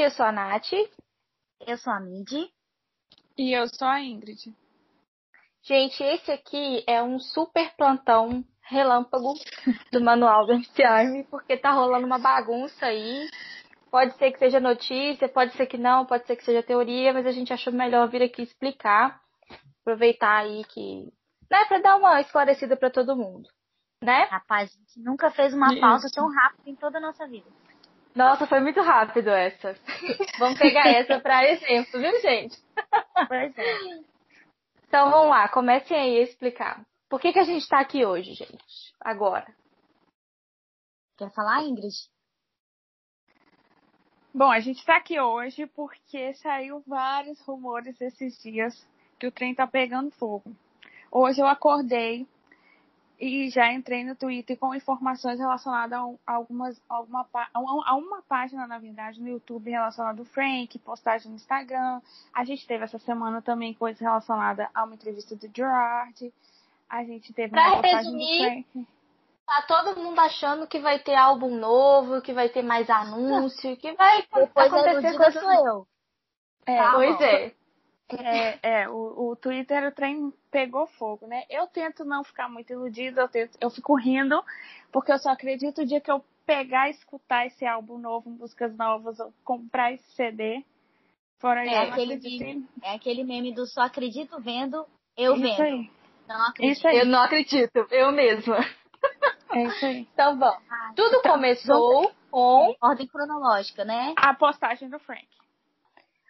eu sou a Nath. Eu sou a Mindy. E eu sou a Ingrid. Gente, esse aqui é um super plantão relâmpago do manual do MC Army, porque tá rolando uma bagunça aí. Pode ser que seja notícia, pode ser que não, pode ser que seja teoria, mas a gente achou melhor vir aqui explicar, aproveitar aí que, né, para dar uma esclarecida para todo mundo, né? Rapaz, a gente nunca fez uma pausa tão rápida em toda a nossa vida. Nossa, foi muito rápido essa. Vamos pegar essa para exemplo, viu, gente? Pois é. Então vamos lá, comecem aí a explicar. Por que, que a gente está aqui hoje, gente? Agora. Quer falar, Ingrid? Bom, a gente está aqui hoje porque saiu vários rumores esses dias que o trem tá pegando fogo. Hoje eu acordei e já entrei no Twitter com informações relacionadas a, algumas, alguma, a uma página, na verdade, no YouTube relacionada ao Frank, postagem no Instagram. A gente teve essa semana também coisas relacionadas a uma entrevista do Gerard. A gente teve pra uma resumir, Tá todo mundo achando que vai ter álbum novo, que vai ter mais anúncio, que vai Depois acontecer coisa sou eu. É, tá pois bom. é. É, é o, o Twitter, o trem pegou fogo, né? Eu tento não ficar muito iludida, eu, tento, eu fico rindo, porque eu só acredito o dia que eu pegar e escutar esse álbum novo, músicas novas, ou comprar esse CD. Fora é, aquele meme, é aquele meme do só acredito vendo, eu isso vendo. Aí. Não acredito. Isso aí. Eu não acredito, eu mesma. É isso aí. Então vamos. Ah, Tudo então, começou com. Ordem cronológica, né? A postagem do Frank.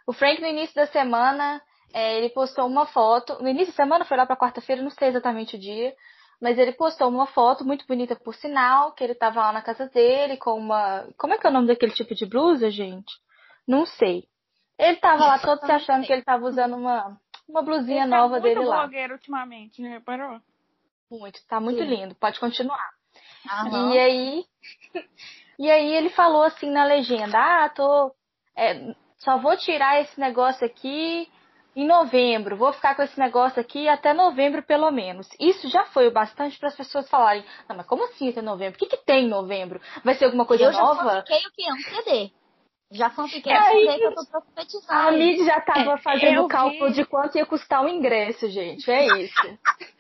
O Frank, no início da semana, é, ele postou uma foto. No início da semana, foi lá pra quarta-feira, não sei exatamente o dia. Mas ele postou uma foto muito bonita, por sinal, que ele tava lá na casa dele com uma. Como é que é o nome daquele tipo de blusa, gente? Não sei. Ele tava lá todo se achando que ele tava usando uma, uma blusinha ele nova tá dele muito lá. blogueiro ultimamente, né? Reparou? Muito, tá muito Sim. lindo. Pode continuar. Aham. E aí. E aí ele falou assim na legenda, ah, tô. é, só vou tirar esse negócio aqui em novembro. Vou ficar com esse negócio aqui até novembro, pelo menos. Isso já foi o bastante para as pessoas falarem, não, mas como assim até novembro? O que, que tem em novembro? Vai ser alguma coisa eu já nova? fanfiquei o quê? Um CD. Já fanfiquei É um CD que eu tô profetizando. A Lid já tava fazendo eu o cálculo vi. de quanto ia custar o ingresso, gente. É isso.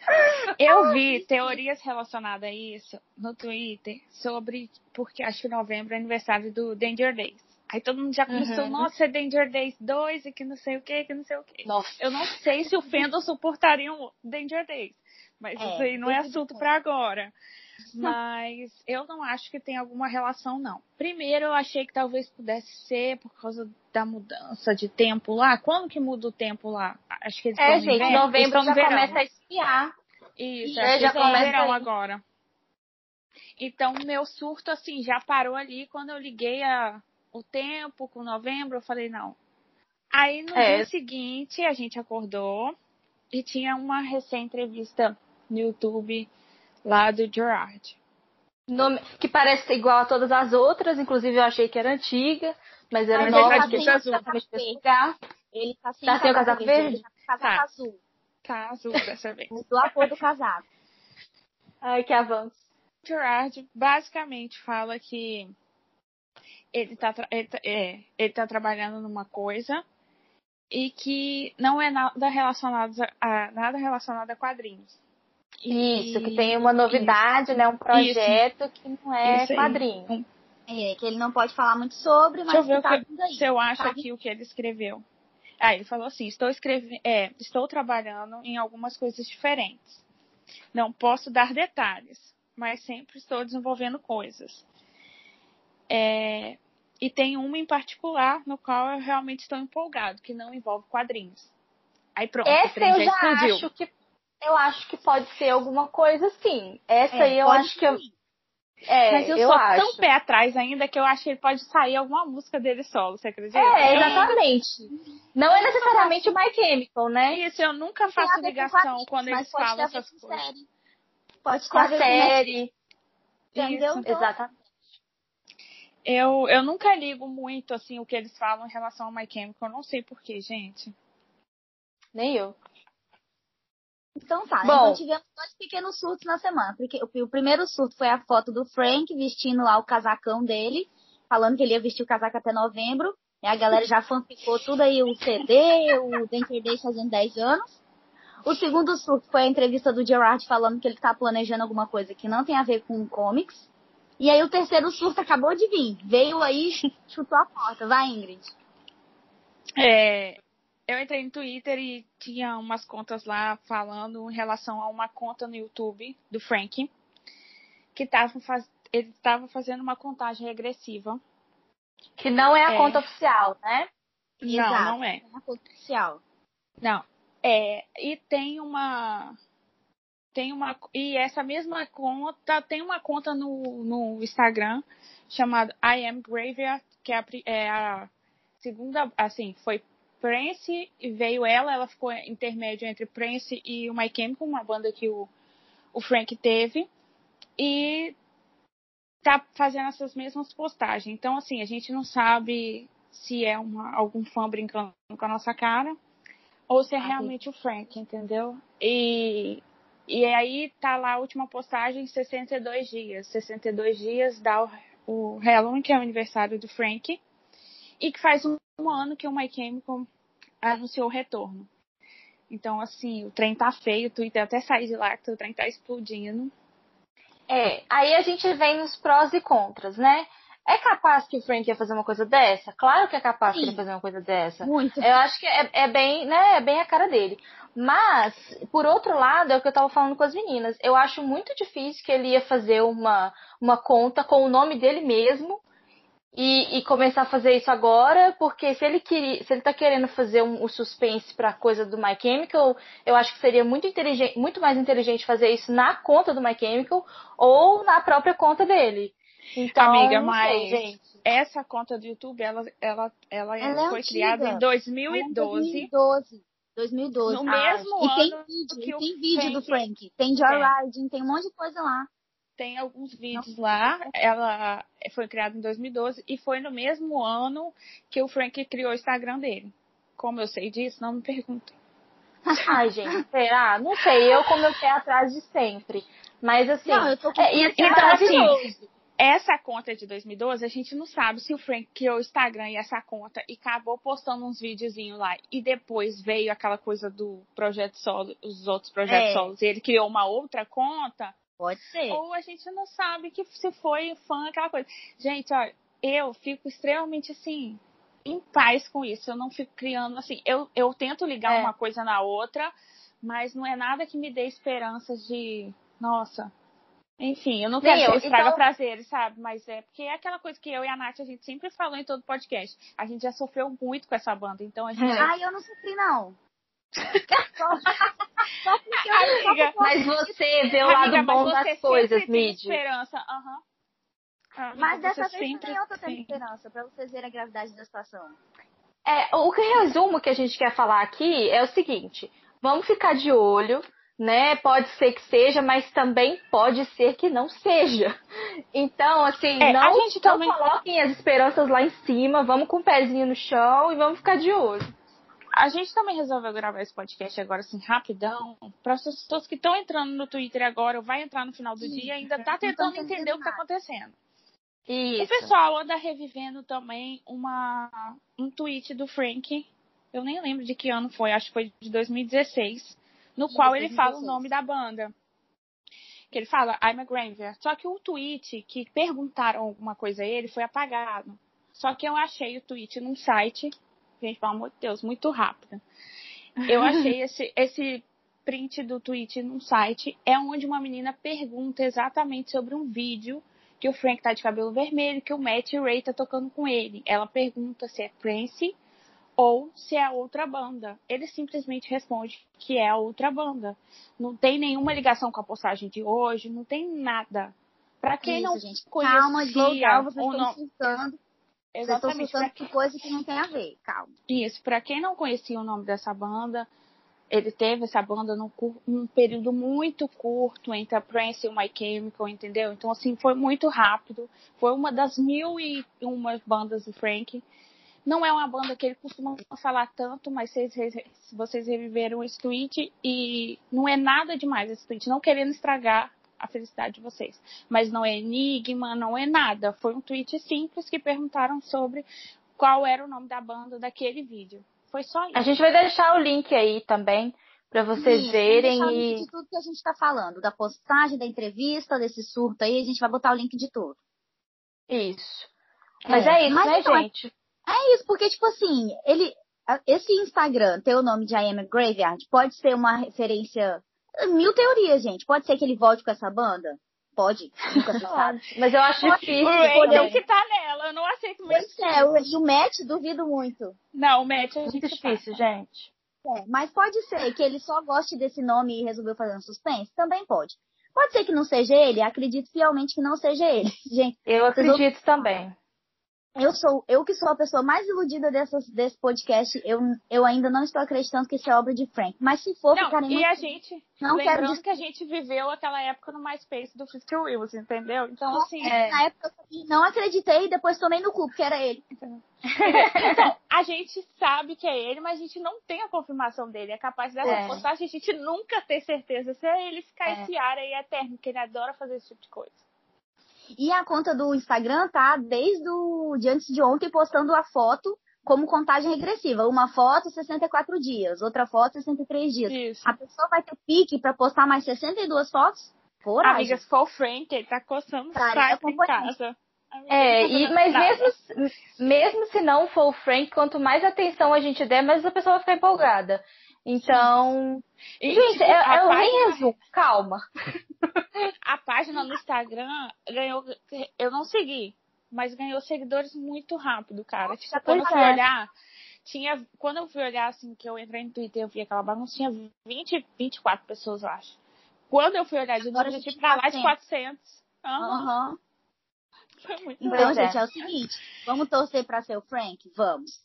Eu vi teorias relacionadas a isso no Twitter sobre, porque acho que novembro é aniversário do Danger Days. Aí todo mundo já começou, Uhum. nossa, é Danger Days 2 e que não sei o que, que não sei o que. Nossa. Eu não sei se o Fandom suportaria um Danger Days. Mas É, isso aí não é assunto para agora. Mas eu não acho que tem alguma relação, não. Primeiro, eu achei que talvez pudesse ser por causa da mudança de tempo lá. Quando que muda o tempo lá? Acho que eles É, gente, inverno, eles novembro já verão. começa a esfriar. Isso, É, acho que já no começa verão aí. agora. Então, meu surto, assim, já parou ali. Quando eu liguei a, o tempo com novembro, eu falei, não. Aí, no É. dia seguinte, a gente acordou e tinha uma recém-entrevista no YouTube lá do Gerard. Nome- que parece ser igual a todas as outras, inclusive eu achei que era antiga, mas era Mas nova, ele tá sem. Ele tá sem Tá sem o casaco verde? Ele tá com casaco Tá. azul. Tá azul dessa vez. Mudou a cor do casaco. Ai, que avanço. Gerard basicamente fala que ele tá, tra- ele, tá, é, ele tá trabalhando numa coisa e que não é nada relacionado a, nada relacionado a quadrinhos. E- Isso, que tem uma novidade, né? Um projeto que não é Isso quadrinho. É, que ele não pode falar muito sobre, Deixa eu mas ver tá que, aí. se eu acho Tá aqui o que ele escreveu. Ah, ele falou assim: estou escrevendo, é, estou trabalhando em algumas coisas diferentes. Não posso dar detalhes, mas sempre estou desenvolvendo coisas. É, e tem uma em particular no qual eu realmente estou empolgado, que não envolve quadrinhos. Aí pronto, Essa eu já explodiu. acho que eu acho que pode ser alguma coisa assim. Essa É, aí eu acho que eu, é, Mas eu, eu sou acho. tão pé atrás ainda que eu acho que ele pode sair alguma música dele solo, você acredita? É, exatamente. Não é necessariamente o My Chemical, né? Isso, eu nunca faço ligação quando eles falam essas coisas. série. Pode Com a série. Entendeu? Então, Exatamente. Eu, eu nunca ligo muito, assim, o que eles falam em relação ao My Chemical. Eu não sei porquê, gente. Nem eu. Então tá, Bom. então tivemos dois pequenos surtos na semana. Porque o, o primeiro surto foi a foto do Frank vestindo lá o casacão dele, falando que ele ia vestir o casaco até novembro. E a galera já fanficou tudo aí, o CD, o Denter Day fazendo 10 anos. O segundo surto foi a entrevista do Gerard falando que ele tá planejando alguma coisa que não tem a ver com comics. E aí o terceiro surto acabou de vir. Veio aí, chutou a porta. Vai, Ingrid. É, eu entrei no Twitter e tinha umas contas lá falando em relação a uma conta no YouTube do Frank, que tava faz... ele estava fazendo uma contagem regressiva. Que não é a é. conta oficial, né? Não, Exato, não é. Não é a conta oficial. Não. É, e tem uma tem uma e essa mesma conta tem uma conta no, no Instagram chamada I Am Graveyard que é a, é a segunda assim foi Prince e veio ela ela ficou intermédio entre Prince e o My Chemical uma banda que o, o Frank teve e tá fazendo essas mesmas postagens. Então assim a gente não sabe se é uma, algum fã brincando com a nossa cara ou se é realmente o Frank entendeu? E e aí tá lá a última postagem, 62 dias. 62 dias dá o, o Halloween, que é o aniversário do Frank. E que faz um, um ano que o My Chemical anunciou o retorno. Então, assim, o trem tá feio, o Twitter até sair de lá, que o trem tá explodindo. É, aí a gente vem nos prós e contras, né? É capaz que o Frank ia fazer uma coisa dessa? Claro que é capaz Sim. que ele ia fazer uma coisa dessa. Muito. Eu acho que é, é, bem, né, é bem a cara dele. Mas, por outro lado, é o que eu tava falando com as meninas. Eu acho muito difícil que ele ia fazer uma, uma conta com o nome dele mesmo e, e começar a fazer isso agora, porque se ele queria, se ele tá querendo fazer um, um suspense pra coisa do My Chemical, eu acho que seria muito inteligente, muito mais inteligente fazer isso na conta do My Chemical ou na própria conta dele. Então, Amiga, mas sei, essa conta do YouTube, ela, ela, ela, ela é foi criada em 2012. 2012. 2012. No ah, mesmo e ano. Tem vídeo, e tem vídeo Frank, do Frank. Tem Joyriding, tem um monte de coisa lá. Tem alguns vídeos lá. Ela foi criada em 2012 e foi no mesmo ano que o Frank criou o Instagram dele. Como eu sei disso, não me perguntem. Ai, gente, será? Não sei, eu comecei atrás de sempre. Mas assim. Não, eu tô com é, então, assim, essa conta de 2012, a gente não sabe se o Frank criou o Instagram e essa conta e acabou postando uns videozinhos lá e depois veio aquela coisa do projeto solo, os outros projetos é. solos, e ele criou uma outra conta. Pode ser. Ou a gente não sabe que se foi fã, aquela coisa. Gente, olha, eu fico extremamente assim, em paz com isso. Eu não fico criando assim. Eu, eu tento ligar é. uma coisa na outra, mas não é nada que me dê esperanças de, nossa, enfim, eu não quero que estraga então... prazeres, sabe? Mas é porque é aquela coisa que eu e a Nath, a gente sempre falou em todo podcast. A gente já sofreu muito com essa banda, então a gente... Ai, eu não sofri, não. amiga, mas você vê o lado amiga, bom das coisas, Mid. esperança, aham. Uhum. mas dessa vez sempre... nem eu tô tendo esperança, pra vocês verem a gravidade da situação. É, o resumo que a gente quer falar aqui é o seguinte: vamos ficar de olho né? Pode ser que seja, mas também pode ser que não seja. Então, assim, é, não, não também... coloquem as esperanças lá em cima, vamos com o pezinho no chão e vamos ficar de olho. A gente também resolveu gravar esse podcast agora, assim, rapidão, para as pessoas que estão entrando no Twitter agora, ou vai entrar no final do Sim, dia, ainda tá tentando entender o que está acontecendo. Isso. O pessoal anda revivendo também uma, um tweet do Frank, eu nem lembro de que ano foi, acho que foi de 2016, no qual ele fala o nome da banda. Que ele fala I'm a Granver. Só que o tweet que perguntaram alguma coisa a ele foi apagado. Só que eu achei o tweet num site, gente, pelo amor de Deus, muito rápido. Eu achei esse, esse print do tweet num site, é onde uma menina pergunta exatamente sobre um vídeo que o Frank tá de cabelo vermelho, que o Matt Ray tá tocando com ele. Ela pergunta se é Prince ou se é outra banda. Ele simplesmente responde que é outra banda. Não tem nenhuma ligação com a postagem de hoje, não tem nada. Para quem Isso, não gente. conhecia Calma, vocês ou não... Exatamente. Vocês estão que coisa que não tem a ver, calma. Isso, para quem não conhecia o nome dessa banda, ele teve essa banda num, num, período muito curto entre a Prince e o My Chemical, entendeu? Então, assim, foi muito rápido. Foi uma das mil e uma bandas do Frank. Não é uma banda que ele costuma falar tanto, mas vocês, vocês reviveram esse tweet e não é nada demais esse tweet, não querendo estragar a felicidade de vocês. Mas não é enigma, não é nada. Foi um tweet simples que perguntaram sobre qual era o nome da banda daquele vídeo. Foi só isso. A gente vai deixar o link aí também para vocês Isso, verem o e link de tudo que a gente tá falando, da postagem, da entrevista, desse surto aí, a gente vai botar o link de tudo. isso. Mas é, isso, mas né, então, gente? É isso, porque, tipo assim, ele. Esse Instagram ter o nome de I Am a Graveyard pode ser uma referência. Mil teorias, gente. Pode ser que ele volte com essa banda? Pode. Nunca se sabe. Mas eu acho difícil O poder. que tá nela, eu não aceito muito. Pois é, o- e o Matt duvido muito. Não, o Matt a Muito difícil, passa. gente. É, mas pode ser que ele só goste desse nome e resolveu fazer um suspense? Também pode. Pode ser que não seja ele, acredito fielmente que não seja ele. Gente, Eu acredito também. Eu sou, eu que sou a pessoa mais iludida dessas, desse podcast, eu, eu ainda não estou acreditando que isso é obra de Frank. Mas se for, Não, ficarei e muito... a gente, Não quero lembrando dis- que a gente viveu aquela época no MySpace do Fifty Wills, entendeu? Então, assim, É. Na época eu não acreditei e depois tomei no cu, porque era ele. então, a gente sabe que é ele, mas a gente não tem a confirmação dele. É capaz dessa É. postagem a gente nunca ter certeza se é ele ficar É. esse ar aí eterno, que ele adora fazer esse tipo de coisa. E a conta do Instagram tá desde o de antes de ontem postando a foto como contagem regressiva. Uma foto, 64 dias. Outra foto, 63 dias. Isso. A pessoa vai ter pique pra postar mais 62 fotos? Coragem. Amiga, se for o Frank, ele tá coçando o saco é em casa. Amiga, É, tá e, mas mesmo, mesmo se não for o Frank, quanto mais atenção a gente der, mais a pessoa vai ficar empolgada. Então, E, gente, tipo, eu nem página- resumo, calma. A página no Instagram ganhou. Eu não segui, mas ganhou seguidores muito rápido, cara. Tipo, quando eu fui é. olhar, tinha. Quando eu fui olhar, assim, que eu entrei no Twitter eu vi aquela bagunça, tinha 20, 24 pessoas, eu acho. Quando eu fui olhar de novo, já tinha pra lá de 400. 400. Aham. Foi muito Então, é. gente, é. o seguinte, vamos torcer pra ser o Frank? Vamos.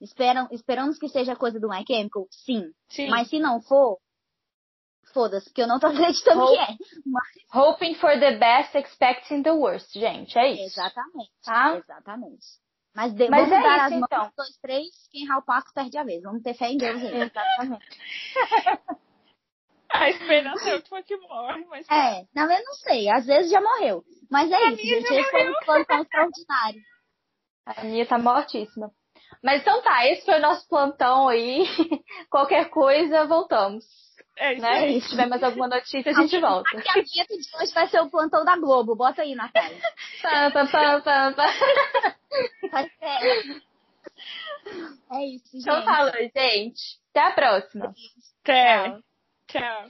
Esperam, esperamos que seja coisa do My Chemical? Sim. Sim. Mas se não for, foda-se, porque eu não tô acreditando Vou- que é. Mas, Hoping for the best, expecting the worst, gente. É isso. exatamente. Tá? Exatamente. Mas, de, Mas vamos é dar isso, as mãos, então. um, dois, três, quem errar o passo perde a vez. Vamos ter fé em Deus aí. Exatamente. A esperança é a última que morre, mas. É, na verdade, não sei. Às vezes já morreu. Mas é isso, minha gente. Esse foi um plantão extraordinário. A minha tá mortíssima. Mas então tá, esse foi o nosso plantão aí. Qualquer coisa, voltamos. É isso Né? aí. Se tiver mais alguma notícia, a gente volta. E a vinheta de hoje vai ser o plantão da Globo. Bota aí, Natália. Pá, pá, pá, pá, pá. Vai ser. É isso, gente. Então falou, gente. Até a próxima. Até. Tchau. Tchau.